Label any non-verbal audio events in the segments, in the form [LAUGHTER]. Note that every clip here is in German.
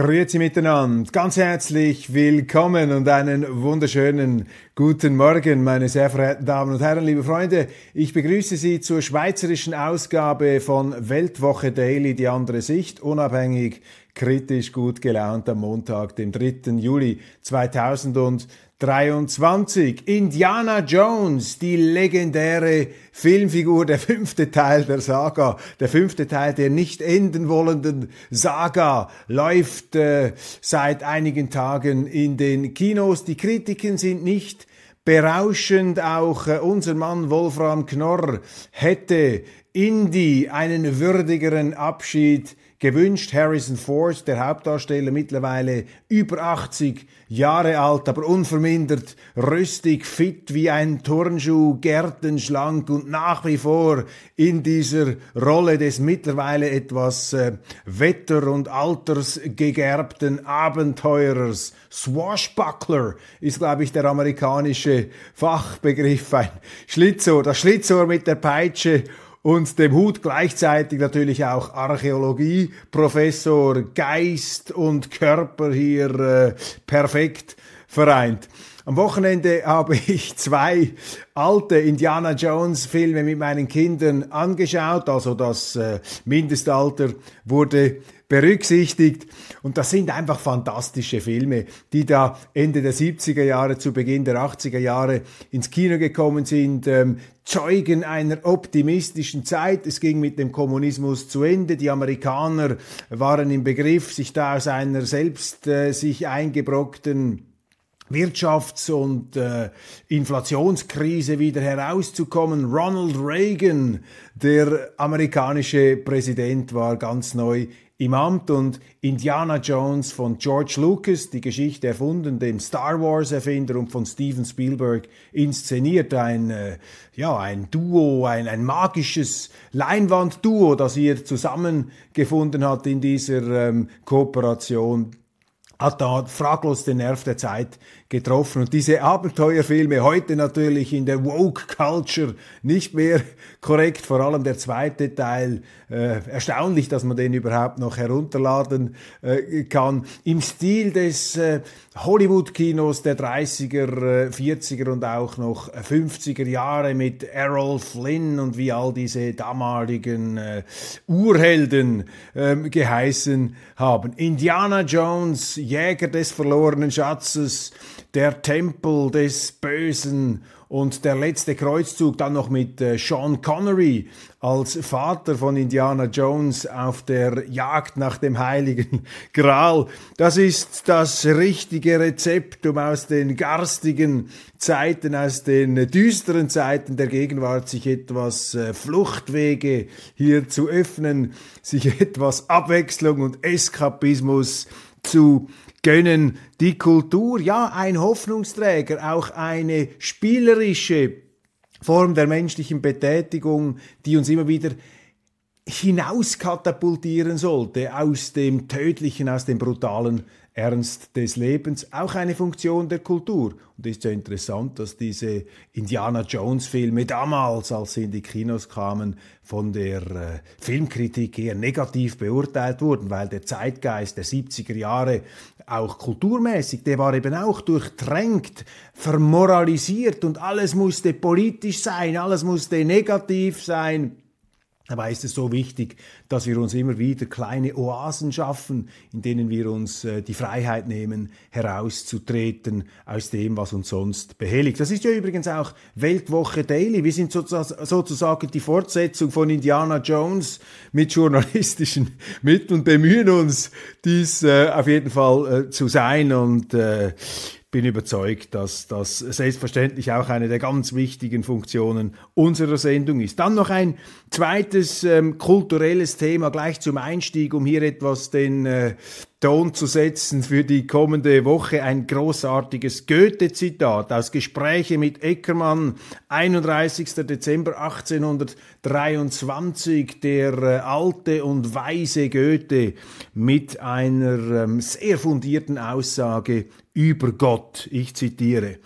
Grüezi miteinander, ganz herzlich willkommen und einen wunderschönen guten Morgen, meine sehr verehrten Damen und Herren, liebe Freunde. Ich begrüße Sie zur schweizerischen Ausgabe von Weltwoche Daily, die andere Sicht, unabhängig, kritisch, gut gelaunt am Montag, dem 3. Juli 2000 23. Indiana Jones, die legendäre Filmfigur, der fünfte Teil der Saga, der fünfte Teil der nicht enden wollenden Saga, läuft äh, seit einigen Tagen in den Kinos. Die Kritiken sind nicht berauschend. Auch äh, unser Mann Wolfram Knorr hätte Indy einen würdigeren Abschied gewünscht. Harrison Ford, der Hauptdarsteller, mittlerweile über 80 Jahre alt, aber unvermindert rüstig, fit wie ein Turnschuh, gärtenschlank und nach wie vor in dieser Rolle des mittlerweile etwas äh, wetter- und altersgegerbten Abenteurers. Swashbuckler ist, glaube ich, der amerikanische Fachbegriff. Ein Schlitzohr, das Schlitzohr mit der Peitsche und dem Hut gleichzeitig natürlich auch Archäologie, Professor, Geist und Körper hier äh, perfekt vereint. Am Wochenende [LAUGHS] habe ich zwei alte Indiana Jones Filme mit meinen Kindern angeschaut, also das äh, Mindestalter wurde berücksichtigt. Und das sind einfach fantastische Filme, die da Ende der 70er Jahre zu Beginn der 80er Jahre ins Kino gekommen sind, ähm, Zeugen einer optimistischen Zeit. Es ging mit dem Kommunismus zu Ende. Die Amerikaner waren im Begriff, sich da aus einer selbst äh, sich eingebrockten Wirtschafts- und äh, Inflationskrise wieder herauszukommen. Ronald Reagan, der amerikanische Präsident, war ganz neu im Amt und Indiana Jones von George Lucas, die Geschichte erfunden, dem Star Wars Erfinder und von Steven Spielberg inszeniert. Ein, äh, ja, ein Duo, ein, ein magisches Leinwandduo, das hier zusammengefunden hat in dieser ähm, Kooperation hat da fraglos den Nerv der Zeit getroffen. Und diese Abenteuerfilme heute natürlich in der Woke Culture nicht mehr korrekt, vor allem der zweite Teil. Äh, erstaunlich, dass man den überhaupt noch herunterladen äh, kann. Im Stil des äh, Hollywood-Kinos der 30er, 40er äh, und auch noch 50er Jahre mit Errol Flynn und wie all diese damaligen äh, Urhelden ähm, geheißen haben. Indiana Jones, Jäger des verlorenen Schatzes, der Tempel des Bösen und der letzte Kreuzzug dann noch mit äh, Sean Connery als Vater von Indiana Jones auf der Jagd nach dem heiligen [LAUGHS] Gral. Das ist das richtige Rezept, um aus den garstigen Zeiten, aus den düsteren Zeiten der Gegenwart sich etwas äh, Fluchtwege hier zu öffnen, sich [LAUGHS] etwas Abwechslung und Eskapismus zu gönnen. Die Kultur, ja, ein Hoffnungsträger, auch eine spielerische Form der menschlichen Betätigung, die uns immer wieder hinauskatapultieren sollte aus dem Tödlichen, aus dem Brutalen Ernst des Lebens, auch eine Funktion der Kultur. Und es ist ja interessant, dass diese Indiana Jones Filme damals, als sie in die Kinos kamen, von der äh, Filmkritik eher negativ beurteilt wurden, weil der Zeitgeist der 70er Jahre auch kulturmäßig, der war eben auch durchtränkt, vermoralisiert und alles musste politisch sein, alles musste negativ sein. Dabei ist es so wichtig, dass wir uns immer wieder kleine Oasen schaffen, in denen wir uns äh, die Freiheit nehmen, herauszutreten aus dem, was uns sonst behelligt. Das ist ja übrigens auch Weltwoche Daily. Wir sind sozusagen die Fortsetzung von Indiana Jones mit journalistischen [LAUGHS] Mitteln, bemühen uns, dies äh, auf jeden Fall äh, zu sein und bin überzeugt, dass das selbstverständlich auch eine der ganz wichtigen Funktionen unserer Sendung ist. Dann noch ein zweites ähm, kulturelles Thema gleich zum Einstieg, um hier etwas den äh, Ton zu setzen für die kommende Woche. Ein großartiges Goethe-Zitat aus Gespräche mit Eckermann, 31. Dezember 1823. Der äh, alte und weise Goethe mit einer ähm, sehr fundierten Aussage über Gott. Ich zitiere.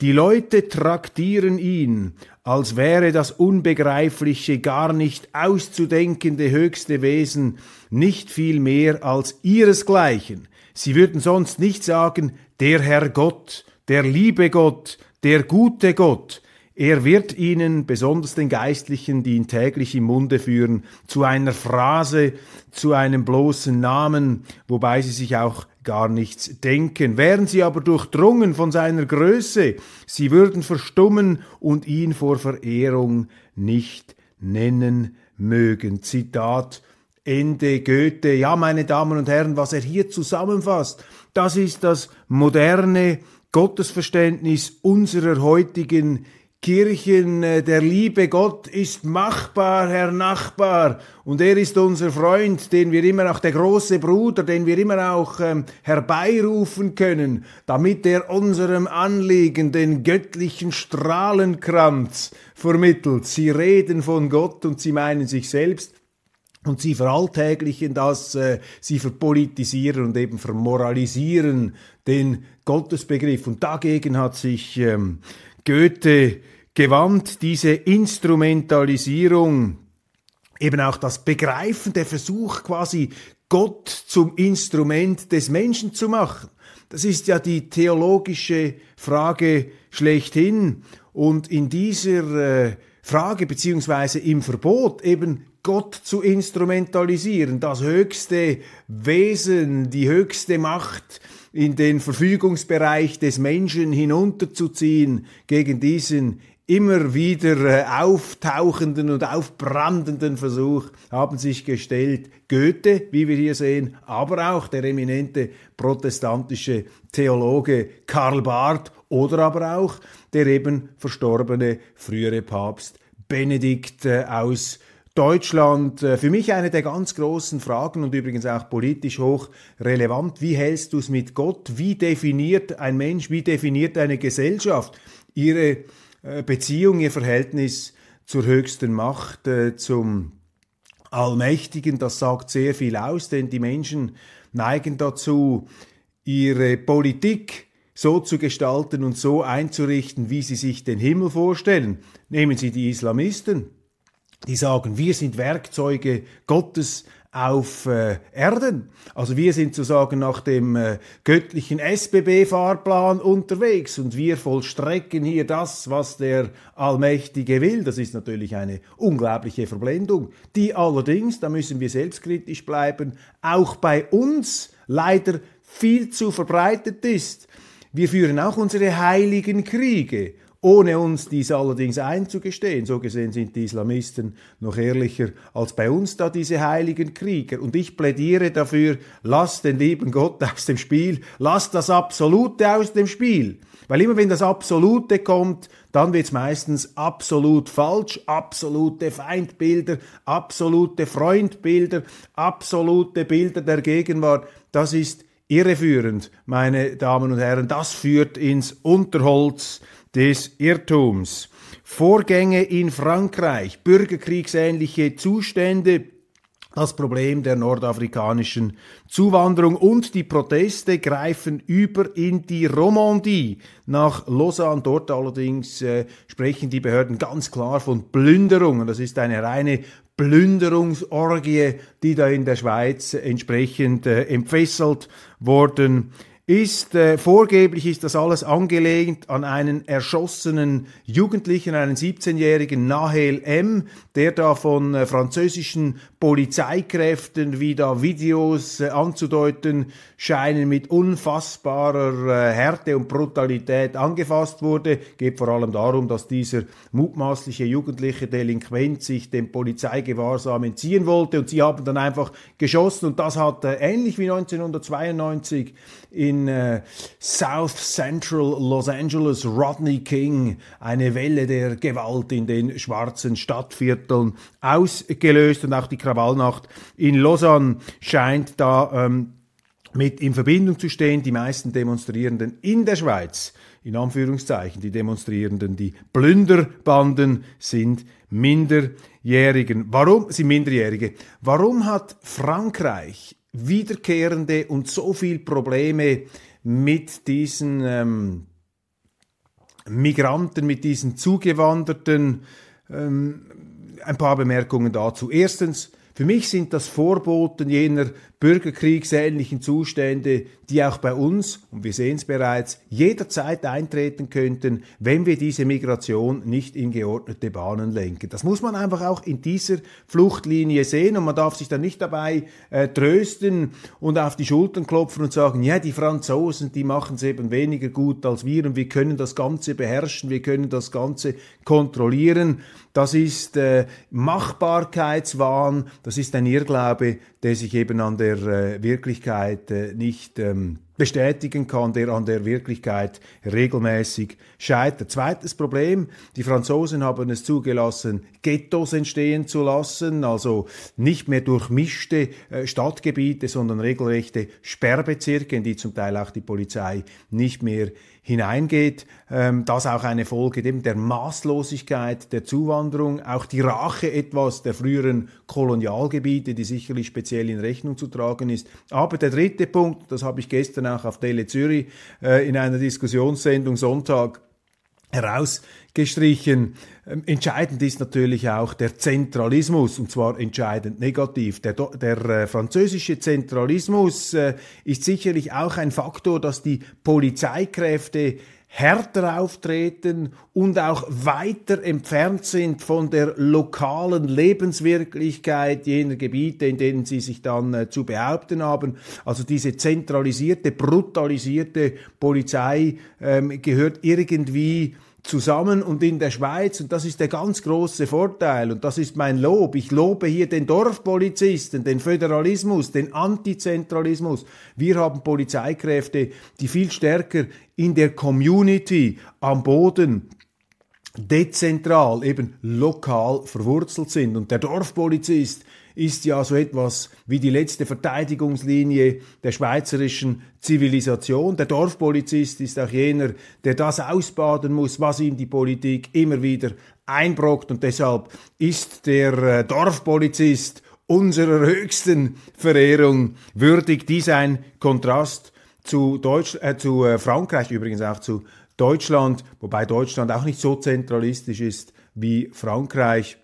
Die Leute traktieren ihn, als wäre das unbegreifliche, gar nicht auszudenkende höchste Wesen nicht viel mehr als ihresgleichen. Sie würden sonst nicht sagen, der Herr Gott, der liebe Gott, der gute Gott. Er wird ihnen, besonders den Geistlichen, die ihn täglich im Munde führen, zu einer Phrase, zu einem bloßen Namen, wobei sie sich auch gar nichts denken. Wären sie aber durchdrungen von seiner Größe, sie würden verstummen und ihn vor Verehrung nicht nennen mögen. Zitat Ende Goethe. Ja, meine Damen und Herren, was er hier zusammenfasst, das ist das moderne Gottesverständnis unserer heutigen Kirchen, äh, der liebe Gott ist machbar, Herr Nachbar, und er ist unser Freund, den wir immer auch, der große Bruder, den wir immer auch ähm, herbeirufen können, damit er unserem Anliegen den göttlichen Strahlenkranz vermittelt. Sie reden von Gott und sie meinen sich selbst. Und sie veralltäglichen das, äh, sie verpolitisieren und eben vermoralisieren den Gottesbegriff. Und dagegen hat sich ähm, Goethe gewandt, diese Instrumentalisierung, eben auch das Begreifen, der Versuch quasi Gott zum Instrument des Menschen zu machen. Das ist ja die theologische Frage schlechthin. Und in dieser äh, Frage beziehungsweise im Verbot eben Gott zu instrumentalisieren, das höchste Wesen, die höchste Macht in den Verfügungsbereich des Menschen hinunterzuziehen, gegen diesen immer wieder äh, auftauchenden und aufbrandenden Versuch haben sich gestellt Goethe, wie wir hier sehen, aber auch der eminente protestantische Theologe Karl Barth oder aber auch der eben verstorbene frühere Papst Benedikt äh, aus Deutschland. Äh, für mich eine der ganz großen Fragen und übrigens auch politisch hoch relevant. Wie hältst du es mit Gott? Wie definiert ein Mensch, wie definiert eine Gesellschaft ihre äh, Beziehung, ihr Verhältnis zur höchsten Macht, äh, zum Allmächtigen, das sagt sehr viel aus, denn die Menschen neigen dazu, ihre Politik so zu gestalten und so einzurichten, wie sie sich den Himmel vorstellen. Nehmen Sie die Islamisten, die sagen, wir sind Werkzeuge Gottes, auf äh, Erden. Also wir sind sozusagen nach dem äh, göttlichen SBB-Fahrplan unterwegs und wir vollstrecken hier das, was der Allmächtige will. Das ist natürlich eine unglaubliche Verblendung, die allerdings, da müssen wir selbstkritisch bleiben, auch bei uns leider viel zu verbreitet ist. Wir führen auch unsere heiligen Kriege ohne uns dies allerdings einzugestehen. So gesehen sind die Islamisten noch ehrlicher als bei uns da diese heiligen Krieger. Und ich plädiere dafür, lasst den lieben Gott aus dem Spiel, lasst das Absolute aus dem Spiel. Weil immer wenn das Absolute kommt, dann wird es meistens absolut falsch, absolute Feindbilder, absolute Freundbilder, absolute Bilder der Gegenwart. Das ist irreführend, meine Damen und Herren. Das führt ins Unterholz des Irrtums. Vorgänge in Frankreich, bürgerkriegsähnliche Zustände, das Problem der nordafrikanischen Zuwanderung und die Proteste greifen über in die Romandie nach Lausanne. Dort allerdings äh, sprechen die Behörden ganz klar von Plünderungen. Das ist eine reine Plünderungsorgie, die da in der Schweiz entsprechend äh, entfesselt worden ist äh, vorgeblich ist das alles angelehnt an einen erschossenen Jugendlichen, einen 17-jährigen Nahel M, der da von äh, französischen Polizeikräften, wie da Videos äh, anzudeuten scheinen, mit unfassbarer äh, Härte und Brutalität angefasst wurde. Geht vor allem darum, dass dieser mutmaßliche jugendliche Delinquent sich dem Polizeigewahrsam entziehen wollte und sie haben dann einfach geschossen und das hat äh, ähnlich wie 1992 in äh, South Central Los Angeles Rodney King eine Welle der Gewalt in den schwarzen Stadtvierteln ausgelöst und auch die Krawallnacht in Lausanne scheint da ähm, mit in Verbindung zu stehen. Die meisten Demonstrierenden in der Schweiz, in Anführungszeichen, die Demonstrierenden, die Plünderbanden sind Minderjährigen. Warum sind Minderjährige? Warum hat Frankreich wiederkehrende und so viel Probleme mit diesen ähm, Migranten, mit diesen Zugewanderten? Ähm, ein paar Bemerkungen dazu. Erstens, für mich sind das Vorboten jener bürgerkriegsähnlichen Zustände, die auch bei uns, und wir sehen es bereits, jederzeit eintreten könnten, wenn wir diese Migration nicht in geordnete Bahnen lenken. Das muss man einfach auch in dieser Fluchtlinie sehen und man darf sich dann nicht dabei äh, trösten und auf die Schultern klopfen und sagen, ja, die Franzosen, die machen es eben weniger gut als wir und wir können das Ganze beherrschen, wir können das Ganze kontrollieren. Das ist äh, Machbarkeitswahn, das ist ein Irrglaube, der sich eben an der äh, Wirklichkeit äh, nicht ähm, bestätigen kann, der an der Wirklichkeit regelmäßig scheitert. Zweites Problem, die Franzosen haben es zugelassen, Ghettos entstehen zu lassen, also nicht mehr durchmischte äh, Stadtgebiete, sondern regelrechte Sperrbezirke, in die zum Teil auch die Polizei nicht mehr hineingeht. Ähm, das auch eine Folge dem der Maßlosigkeit der Zuwanderung, auch die Rache etwas der früheren Kolonialgebiete, die sicherlich speziell in Rechnung zu tragen ist. Aber der dritte Punkt, das habe ich gestern auch auf Tele Zürich äh, in einer Diskussionssendung Sonntag herausgestrichen. Ähm, entscheidend ist natürlich auch der Zentralismus, und zwar entscheidend negativ. Der, der äh, französische Zentralismus äh, ist sicherlich auch ein Faktor, dass die Polizeikräfte härter auftreten und auch weiter entfernt sind von der lokalen Lebenswirklichkeit jener Gebiete, in denen sie sich dann äh, zu behaupten haben. Also diese zentralisierte, brutalisierte Polizei ähm, gehört irgendwie zusammen und in der Schweiz, und das ist der ganz große Vorteil, und das ist mein Lob, ich lobe hier den Dorfpolizisten, den Föderalismus, den Antizentralismus. Wir haben Polizeikräfte, die viel stärker in der Community, am Boden, dezentral, eben lokal verwurzelt sind. Und der Dorfpolizist ist ja so etwas wie die letzte Verteidigungslinie der schweizerischen Zivilisation. Der Dorfpolizist ist auch jener, der das ausbaden muss, was ihm die Politik immer wieder einbrockt. Und deshalb ist der äh, Dorfpolizist unserer höchsten Verehrung würdig. Dies ein Kontrast zu, Deutsch, äh, zu äh, Frankreich, übrigens auch zu Deutschland, wobei Deutschland auch nicht so zentralistisch ist wie Frankreich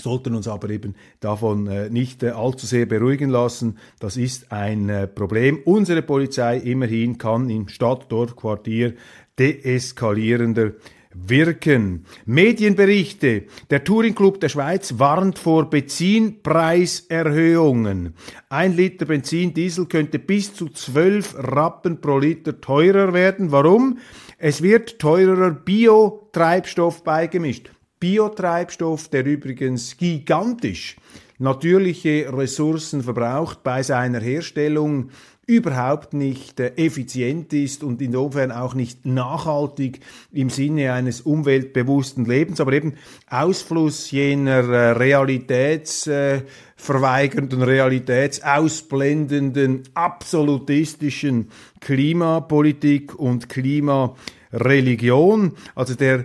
sollten uns aber eben davon äh, nicht äh, allzu sehr beruhigen lassen. Das ist ein äh, Problem. Unsere Polizei immerhin kann im Stadt, Dorf, Quartier deeskalierender wirken. Medienberichte. Der Touring Club der Schweiz warnt vor Benzinpreiserhöhungen. Ein Liter Benzin Diesel könnte bis zu 12 Rappen pro Liter teurer werden. Warum? Es wird teurer Biotreibstoff beigemischt. Biotreibstoff, der übrigens gigantisch natürliche Ressourcen verbraucht bei seiner Herstellung, überhaupt nicht äh, effizient ist und insofern auch nicht nachhaltig im Sinne eines umweltbewussten Lebens, aber eben Ausfluss jener äh, realitätsverweigernden, realitätsausblendenden, absolutistischen Klimapolitik und Klimareligion. Also der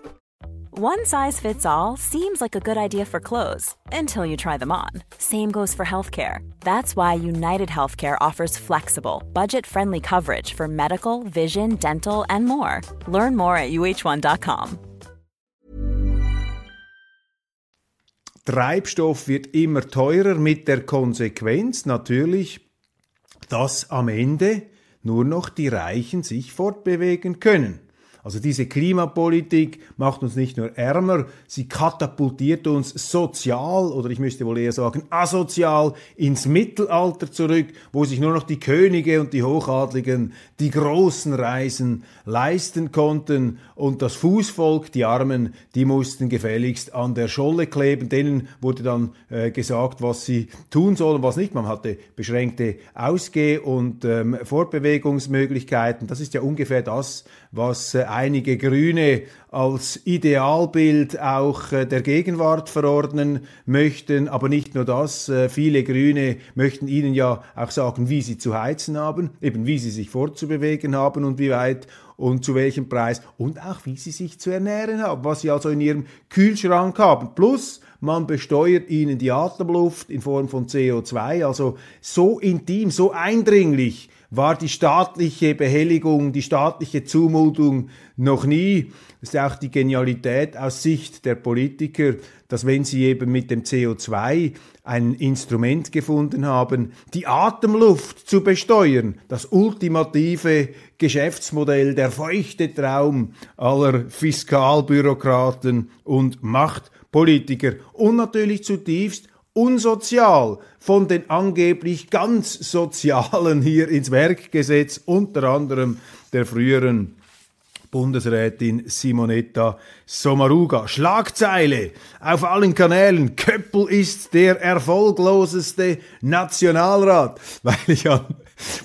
One size fits all seems like a good idea for clothes until you try them on. Same goes for healthcare. That's why United Healthcare offers flexible, budget friendly coverage for medical, vision, dental, and more. Learn more at uh1.com. Treibstoff wird immer teurer mit der Konsequenz natürlich, dass am Ende nur noch die Reichen sich fortbewegen können. Also diese Klimapolitik macht uns nicht nur ärmer, sie katapultiert uns sozial oder ich müsste wohl eher sagen asozial ins Mittelalter zurück, wo sich nur noch die Könige und die Hochadligen die großen Reisen leisten konnten und das Fußvolk, die Armen, die mussten gefälligst an der Scholle kleben. Denen wurde dann äh, gesagt, was sie tun sollen, was nicht. Man hatte beschränkte Ausgeh- und ähm, Fortbewegungsmöglichkeiten. Das ist ja ungefähr das, was äh, einige Grüne als Idealbild auch äh, der Gegenwart verordnen möchten. Aber nicht nur das, äh, viele Grüne möchten Ihnen ja auch sagen, wie sie zu heizen haben, eben wie sie sich fortzubewegen haben und wie weit und zu welchem Preis und auch wie sie sich zu ernähren haben, was sie also in ihrem Kühlschrank haben. Plus man besteuert ihnen die Atemluft in Form von CO2, also so intim, so eindringlich war die staatliche Behelligung, die staatliche Zumutung noch nie. Das ist auch die Genialität aus Sicht der Politiker, dass wenn sie eben mit dem CO2 ein Instrument gefunden haben, die Atemluft zu besteuern, das ultimative Geschäftsmodell, der feuchte Traum aller Fiskalbürokraten und Machtpolitiker und natürlich zutiefst unsozial von den angeblich ganz Sozialen hier ins Werk gesetzt, unter anderem der früheren Bundesrätin Simonetta Sommaruga. Schlagzeile auf allen Kanälen. Köppel ist der erfolgloseste Nationalrat, [LAUGHS] weil ich an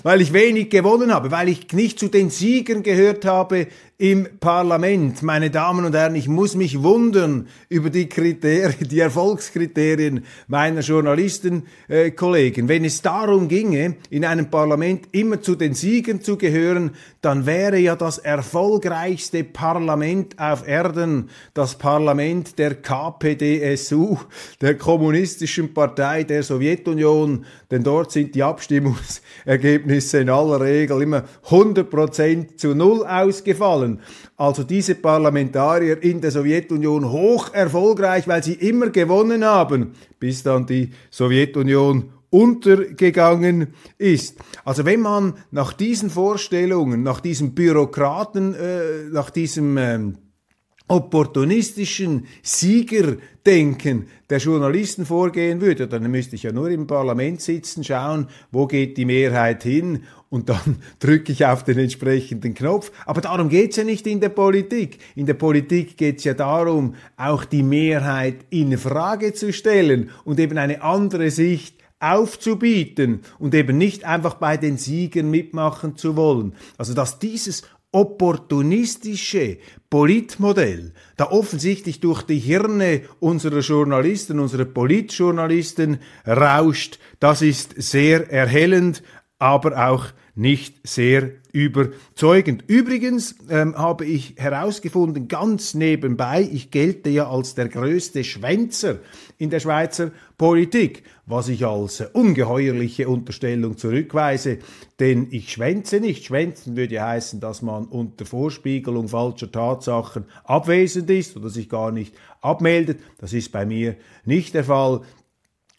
weil ich wenig gewonnen habe, weil ich nicht zu den Siegern gehört habe im Parlament. Meine Damen und Herren, ich muss mich wundern über die Kriterien, [LAUGHS] die Erfolgskriterien meiner Journalistenkollegen. Äh, Wenn es darum ginge, in einem Parlament immer zu den Siegern zu gehören, dann wäre ja das erfolgreichste Parlament auf Erden das Parlament der KPDSU, der Kommunistischen Partei der Sowjetunion, denn dort sind die Abstimmungsergebnisse in aller Regel immer 100% zu Null ausgefallen also diese Parlamentarier in der Sowjetunion hoch erfolgreich, weil sie immer gewonnen haben, bis dann die Sowjetunion untergegangen ist. Also wenn man nach diesen Vorstellungen, nach diesem Bürokraten, äh, nach diesem äh, opportunistischen Siegerdenken der Journalisten vorgehen würde, dann müsste ich ja nur im Parlament sitzen, schauen, wo geht die Mehrheit hin und dann [LAUGHS] drücke ich auf den entsprechenden Knopf. Aber darum geht's ja nicht in der Politik. In der Politik geht's ja darum, auch die Mehrheit in Frage zu stellen und eben eine andere Sicht aufzubieten und eben nicht einfach bei den Siegen mitmachen zu wollen. Also dass dieses opportunistische Politmodell da offensichtlich durch die Hirne unserer Journalisten, unserer Politjournalisten rauscht, das ist sehr erhellend, aber auch nicht sehr überzeugend. Übrigens ähm, habe ich herausgefunden, ganz nebenbei, ich gelte ja als der größte Schwänzer in der Schweizer Politik, was ich als ungeheuerliche Unterstellung zurückweise, denn ich schwänze nicht. Schwänzen würde heißen, dass man unter Vorspiegelung falscher Tatsachen abwesend ist oder sich gar nicht abmeldet. Das ist bei mir nicht der Fall.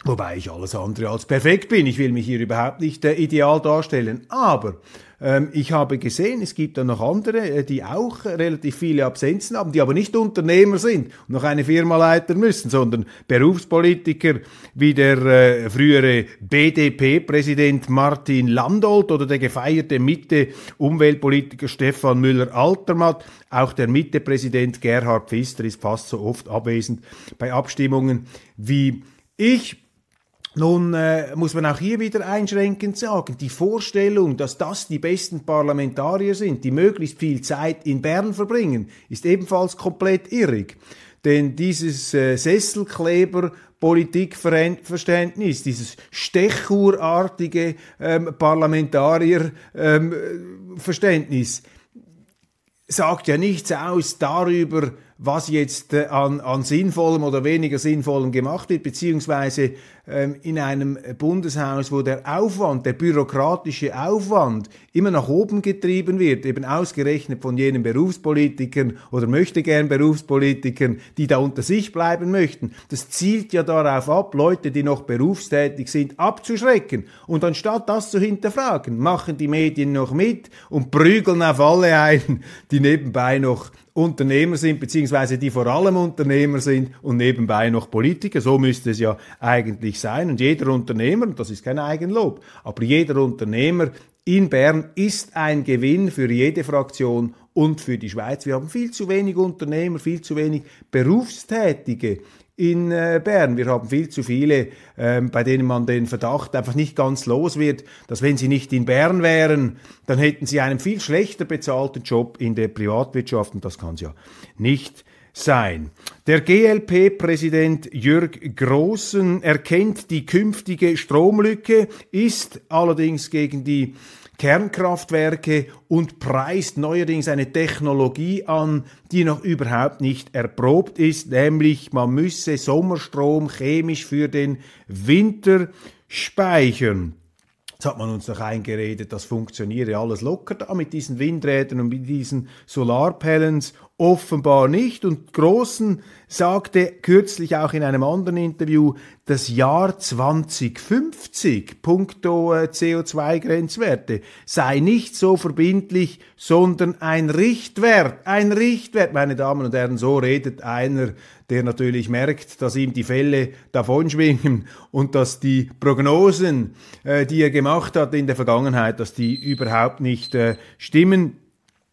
Wobei ich alles andere als perfekt bin. Ich will mich hier überhaupt nicht äh, ideal darstellen. Aber ähm, ich habe gesehen, es gibt da noch andere, äh, die auch relativ viele Absenzen haben, die aber nicht Unternehmer sind und noch eine Firma leiten müssen, sondern Berufspolitiker wie der äh, frühere BDP-Präsident Martin Landolt oder der gefeierte Mitte-Umweltpolitiker Stefan Müller-Altermatt. Auch der Mitte-Präsident Gerhard Pfister ist fast so oft abwesend bei Abstimmungen wie ich. Nun äh, muss man auch hier wieder einschränkend sagen, die Vorstellung, dass das die besten Parlamentarier sind, die möglichst viel Zeit in Bern verbringen, ist ebenfalls komplett irrig. Denn dieses äh, Sesselkleber Politikverständnis, dieses Stechurartige ähm, Parlamentarierverständnis, ähm, sagt ja nichts aus darüber, was jetzt äh, an, an sinnvollem oder weniger sinnvollem gemacht wird, beziehungsweise in einem Bundeshaus, wo der Aufwand, der bürokratische Aufwand immer nach oben getrieben wird, eben ausgerechnet von jenen Berufspolitikern oder möchte gern Berufspolitikern, die da unter sich bleiben möchten. Das zielt ja darauf ab, Leute, die noch berufstätig sind, abzuschrecken. Und anstatt das zu hinterfragen, machen die Medien noch mit und prügeln auf alle ein, die nebenbei noch Unternehmer sind, beziehungsweise die vor allem Unternehmer sind und nebenbei noch Politiker. So müsste es ja eigentlich sein. Und jeder Unternehmer, und das ist kein Eigenlob, aber jeder Unternehmer in Bern ist ein Gewinn für jede Fraktion und für die Schweiz. Wir haben viel zu wenig Unternehmer, viel zu wenig Berufstätige in äh, Bern. Wir haben viel zu viele, ähm, bei denen man den Verdacht einfach nicht ganz los wird, dass wenn sie nicht in Bern wären, dann hätten sie einen viel schlechter bezahlten Job in der Privatwirtschaft und das kann es ja nicht sein. Der GLP-Präsident Jörg Großen erkennt die künftige Stromlücke, ist allerdings gegen die Kernkraftwerke und preist neuerdings eine Technologie an, die noch überhaupt nicht erprobt ist, nämlich man müsse Sommerstrom chemisch für den Winter speichern. Jetzt hat man uns noch eingeredet, das funktioniere alles locker da mit diesen Windrädern und mit diesen Solarpellens. Offenbar nicht. Und Großen sagte kürzlich auch in einem anderen Interview, das Jahr 2050, puncto äh, CO2-Grenzwerte, sei nicht so verbindlich, sondern ein Richtwert. Ein Richtwert, meine Damen und Herren, so redet einer der natürlich merkt, dass ihm die Fälle davonschwingen und dass die Prognosen, äh, die er gemacht hat in der Vergangenheit, dass die überhaupt nicht äh, stimmen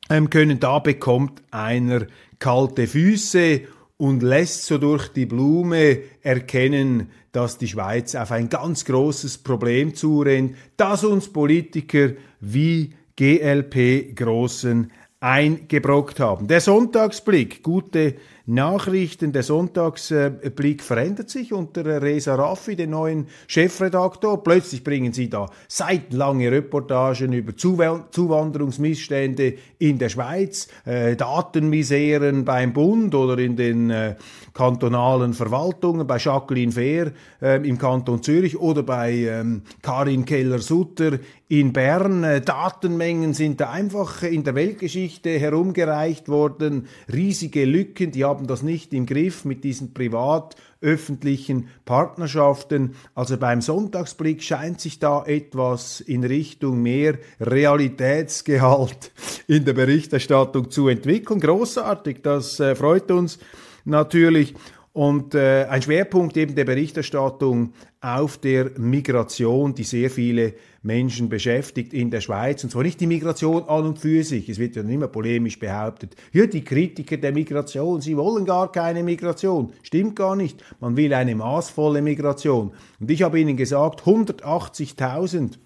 können. Da bekommt einer kalte Füße und lässt so durch die Blume erkennen, dass die Schweiz auf ein ganz großes Problem zurennt, das uns Politiker wie GLP Großen eingebrockt haben. Der Sonntagsblick, gute Nachrichten. Der Sonntagsblick verändert sich unter Reza Raffi, den neuen Chefredaktor. Plötzlich bringen sie da seitenlange Reportagen über Zuwanderungsmissstände in der Schweiz, äh, Datenmiseren beim Bund oder in den äh, kantonalen Verwaltungen, bei Jacqueline Fehr äh, im Kanton Zürich oder bei ähm, Karin Keller-Sutter in Bern. Datenmengen sind da einfach in der Weltgeschichte herumgereicht worden. Riesige Lücken, die haben das nicht im Griff mit diesen privat-öffentlichen Partnerschaften. Also beim Sonntagsblick scheint sich da etwas in Richtung mehr Realitätsgehalt in der Berichterstattung zu entwickeln. Großartig, das äh, freut uns natürlich. Und äh, ein Schwerpunkt eben der Berichterstattung auf der Migration, die sehr viele Menschen beschäftigt in der Schweiz. Und zwar nicht die Migration an und für sich. Es wird ja immer polemisch behauptet, ja, die Kritiker der Migration, sie wollen gar keine Migration. Stimmt gar nicht. Man will eine maßvolle Migration. Und ich habe Ihnen gesagt, 180.000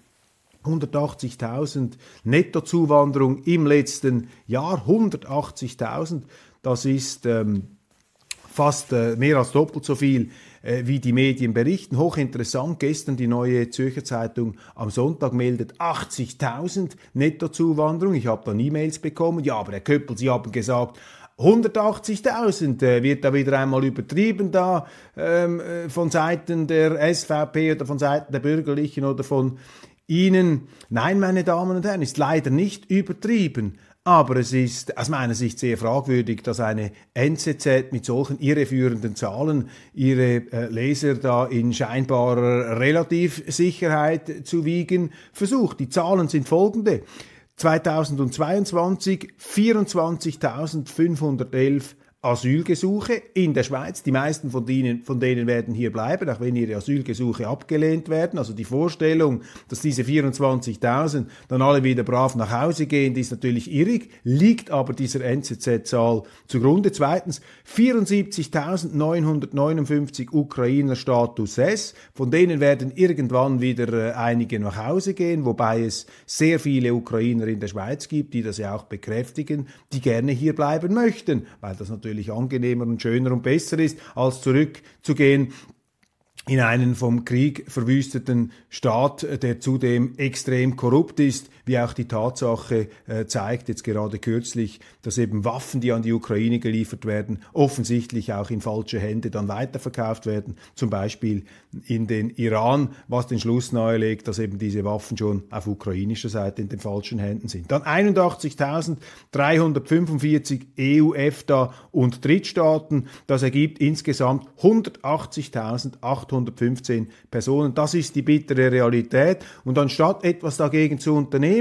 180.000 Nettozuwanderung im letzten Jahr, 180.000, das ist ähm, fast äh, mehr als doppelt so viel, äh, wie die Medien berichten. Hochinteressant, gestern die neue Zürcher Zeitung am Sonntag meldet 80.000 Nettozuwanderung. Ich habe dann E-Mails bekommen. Ja, aber Herr Köppel, Sie haben gesagt, 180.000 äh, wird da wieder einmal übertrieben da ähm, äh, von Seiten der SVP oder von Seiten der Bürgerlichen oder von Ihnen. Nein, meine Damen und Herren, ist leider nicht übertrieben. Aber es ist aus meiner Sicht sehr fragwürdig, dass eine NZZ mit solchen irreführenden Zahlen ihre äh, Leser da in scheinbarer Relativsicherheit zu wiegen versucht. Die Zahlen sind folgende. 2022 24.511 Asylgesuche in der Schweiz. Die meisten von denen, von denen werden hier bleiben, auch wenn ihre Asylgesuche abgelehnt werden. Also die Vorstellung, dass diese 24.000 dann alle wieder brav nach Hause gehen, die ist natürlich irrig, liegt aber dieser NZZ-Zahl zugrunde. Zweitens 74.959 Ukrainer Status S. Von denen werden irgendwann wieder äh, einige nach Hause gehen, wobei es sehr viele Ukrainer in der Schweiz gibt, die das ja auch bekräftigen, die gerne hier bleiben möchten, weil das natürlich natürlich angenehmer und schöner und besser ist, als zurückzugehen in einen vom Krieg verwüsteten Staat, der zudem extrem korrupt ist, wie auch die Tatsache äh, zeigt, jetzt gerade kürzlich, dass eben Waffen, die an die Ukraine geliefert werden, offensichtlich auch in falsche Hände dann weiterverkauft werden, zum Beispiel in den Iran, was den Schluss nahelegt, dass eben diese Waffen schon auf ukrainischer Seite in den falschen Händen sind. Dann 81.345 EU, EFTA und Drittstaaten, das ergibt insgesamt 180.800 115 Personen. Das ist die bittere Realität. Und anstatt etwas dagegen zu unternehmen,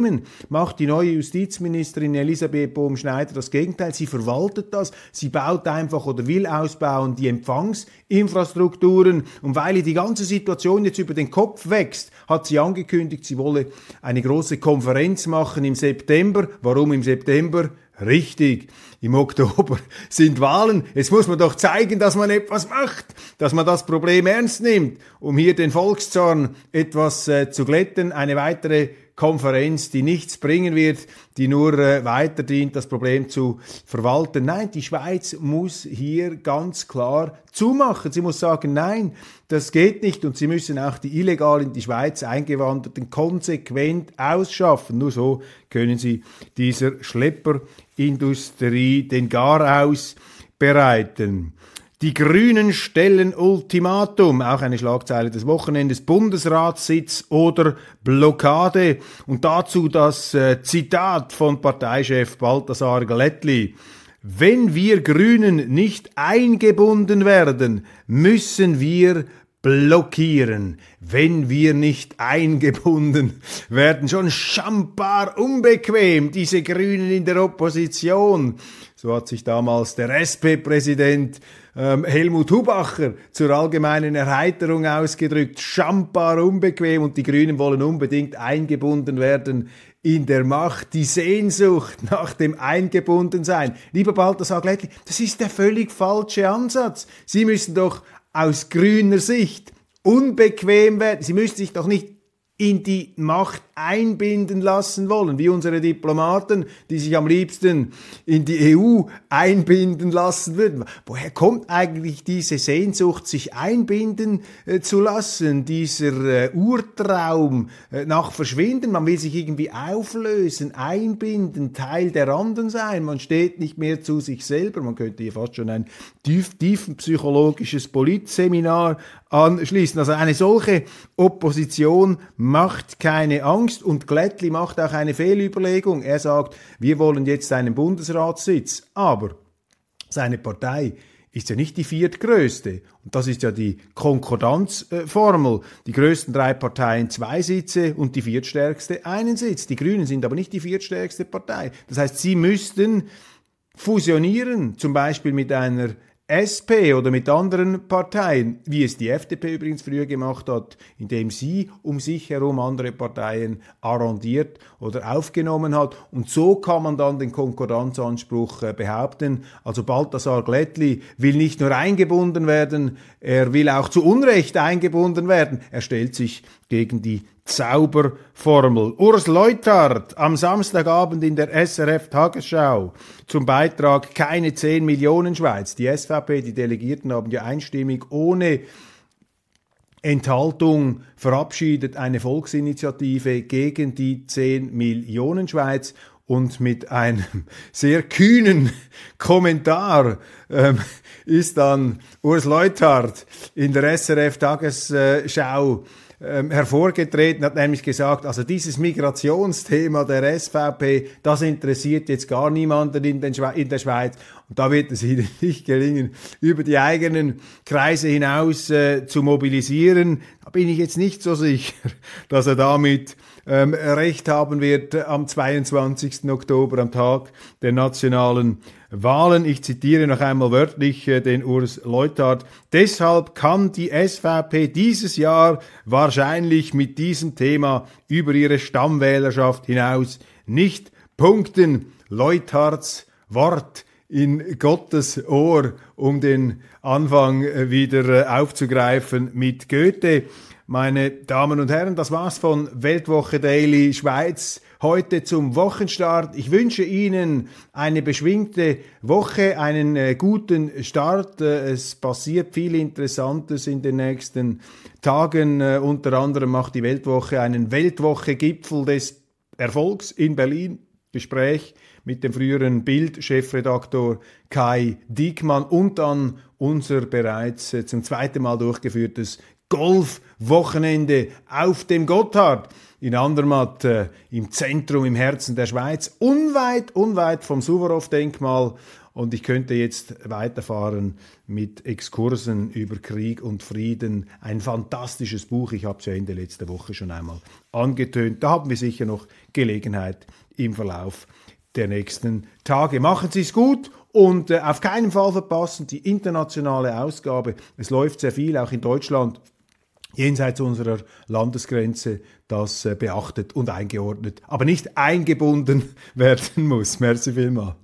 macht die neue Justizministerin Elisabeth Bohm-Schneider das Gegenteil. Sie verwaltet das. Sie baut einfach oder will ausbauen die Empfangsinfrastrukturen. Und weil ihr die ganze Situation jetzt über den Kopf wächst, hat sie angekündigt, sie wolle eine große Konferenz machen im September. Warum im September? Richtig, im Oktober [LAUGHS] sind Wahlen. Jetzt muss man doch zeigen, dass man etwas macht, dass man das Problem ernst nimmt, um hier den Volkszorn etwas äh, zu glätten. Eine weitere Konferenz, die nichts bringen wird, die nur äh, weiter dient, das Problem zu verwalten. Nein, die Schweiz muss hier ganz klar zumachen. Sie muss sagen, nein, das geht nicht und sie müssen auch die illegal in die Schweiz eingewanderten konsequent ausschaffen. Nur so können sie dieser Schlepperindustrie den Garaus bereiten. Die Grünen stellen Ultimatum, auch eine Schlagzeile des Wochenendes, Bundesratssitz oder Blockade. Und dazu das äh, Zitat von Parteichef Balthasar Glättli. Wenn wir Grünen nicht eingebunden werden, müssen wir blockieren, wenn wir nicht eingebunden [LAUGHS] werden. Schon schambar unbequem, diese Grünen in der Opposition. So hat sich damals der SP-Präsident ähm, Helmut Hubacher zur allgemeinen Erheiterung ausgedrückt. Schambar unbequem und die Grünen wollen unbedingt eingebunden werden in der Macht, die Sehnsucht nach dem Eingebundensein. Lieber Balthasar Glättli, das ist der völlig falsche Ansatz. Sie müssen doch aus grüner Sicht unbequem werden. Sie müssen sich doch nicht in die Macht einbinden lassen wollen, wie unsere Diplomaten, die sich am liebsten in die EU einbinden lassen würden. Woher kommt eigentlich diese Sehnsucht, sich einbinden äh, zu lassen, dieser äh, Urtraum äh, nach Verschwinden? Man will sich irgendwie auflösen, einbinden, Teil der anderen sein. Man steht nicht mehr zu sich selber. Man könnte hier fast schon ein tief, tiefenpsychologisches Politseminar anschließen. Also eine solche Opposition macht keine Angst und Glättli macht auch eine Fehlüberlegung. Er sagt, wir wollen jetzt einen Bundesratssitz, aber seine Partei ist ja nicht die viertgrößte. Und das ist ja die Konkordanzformel. Die größten drei Parteien zwei Sitze und die viertstärkste einen Sitz. Die Grünen sind aber nicht die viertstärkste Partei. Das heißt, sie müssten fusionieren, zum Beispiel mit einer SP oder mit anderen Parteien, wie es die FDP übrigens früher gemacht hat, indem sie um sich herum andere Parteien arrondiert oder aufgenommen hat. Und so kann man dann den Konkordanzanspruch äh, behaupten. Also Balthasar Glättli will nicht nur eingebunden werden, er will auch zu Unrecht eingebunden werden. Er stellt sich gegen die Zauberformel. Urs Leuthardt am Samstagabend in der SRF Tagesschau zum Beitrag keine 10 Millionen Schweiz. Die SVP, die Delegierten haben ja einstimmig ohne Enthaltung verabschiedet eine Volksinitiative gegen die 10 Millionen Schweiz und mit einem sehr kühnen Kommentar ähm, ist dann Urs Leuthardt in der SRF Tagesschau ähm, hervorgetreten, hat nämlich gesagt, also dieses Migrationsthema der SVP, das interessiert jetzt gar niemanden in, den Schwe in der Schweiz. Und da wird es [LAUGHS] ihnen nicht gelingen, über die eigenen Kreise hinaus äh, zu mobilisieren. Da bin ich jetzt nicht so sicher, [LAUGHS] dass er damit ähm, recht haben wird am 22. Oktober, am Tag der nationalen Wahlen. Ich zitiere noch einmal wörtlich äh, den Urs Leuthardt. Deshalb kann die SVP dieses Jahr wahrscheinlich mit diesem Thema über ihre Stammwählerschaft hinaus nicht punkten. Leuthardts Wort in Gottes Ohr, um den Anfang äh, wieder äh, aufzugreifen mit Goethe. Meine Damen und Herren, das war's von Weltwoche Daily Schweiz heute zum Wochenstart. Ich wünsche Ihnen eine beschwingte Woche, einen äh, guten Start. Äh, es passiert viel Interessantes in den nächsten Tagen. Äh, unter anderem macht die Weltwoche einen Weltwoche-Gipfel des Erfolgs in Berlin. Gespräch mit dem früheren Bild-Chefredaktor Kai Diekmann und dann unser bereits äh, zum zweiten Mal durchgeführtes Golfwochenende auf dem Gotthard in Andermatt äh, im Zentrum, im Herzen der Schweiz, unweit, unweit vom Suvorov-Denkmal. Und ich könnte jetzt weiterfahren mit Exkursen über Krieg und Frieden. Ein fantastisches Buch. Ich habe es ja Ende letzter Woche schon einmal angetönt. Da haben wir sicher noch Gelegenheit im Verlauf der nächsten Tage. Machen Sie es gut und äh, auf keinen Fall verpassen die internationale Ausgabe. Es läuft sehr viel, auch in Deutschland jenseits unserer Landesgrenze, das äh, beachtet und eingeordnet, aber nicht eingebunden [LAUGHS] werden muss. Merci vielmals.